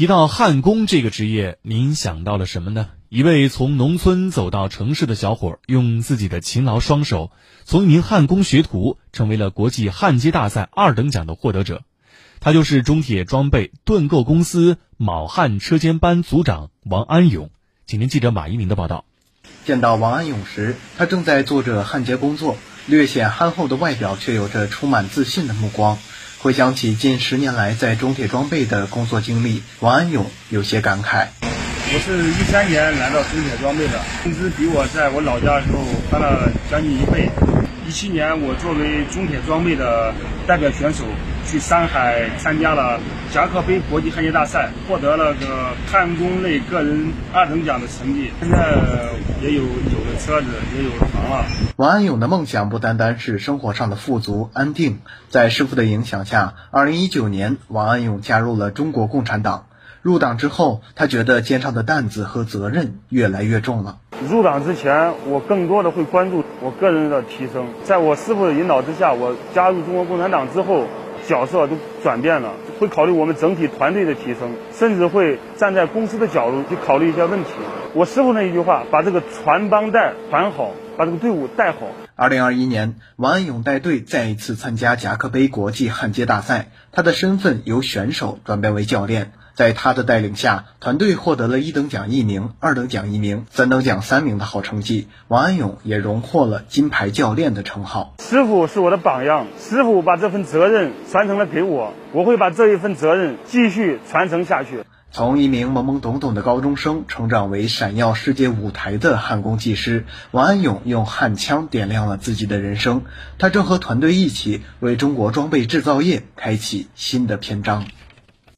提到焊工这个职业，您想到了什么呢？一位从农村走到城市的小伙，用自己的勤劳双手，从一名焊工学徒，成为了国际焊接大赛二等奖的获得者。他就是中铁装备盾构公司铆焊车间班组长王安勇。请听记者马一鸣的报道。见到王安勇时，他正在做着焊接工作，略显憨厚的外表却有着充满自信的目光。回想起近十年来在中铁装备的工作经历，王安勇有些感慨。我是一三年来到中铁装备的，工资比我在我老家的时候翻了将近一倍。一七年，我作为中铁装备的代表选手去山海参加了夹克杯国际焊接大赛，获得了个焊工类个人二等奖的成绩。现在也有有了车子，也有了房了。王安勇的梦想不单单是生活上的富足安定，在师傅的影响下，二零一九年，王安勇加入了中国共产党。入党之后，他觉得肩上的担子和责任越来越重了。入党之前，我更多的会关注我个人的提升。在我师傅的引导之下，我加入中国共产党之后，角色都转变了，会考虑我们整体团队的提升，甚至会站在公司的角度去考虑一些问题。我师傅那一句话：把这个传帮带传好，把这个队伍带好。二零二一年，王安勇带队再一次参加夹克杯国际焊接大赛，他的身份由选手转变为教练。在他的带领下，团队获得了一等奖一名、二等奖一名、三等奖三名的好成绩。王安勇也荣获了金牌教练的称号。师傅是我的榜样，师傅把这份责任传承了给我，我会把这一份责任继续传承下去。从一名懵懵懂懂的高中生成长为闪耀世界舞台的焊工技师，王安勇用焊枪点亮了自己的人生。他正和团队一起为中国装备制造业开启新的篇章。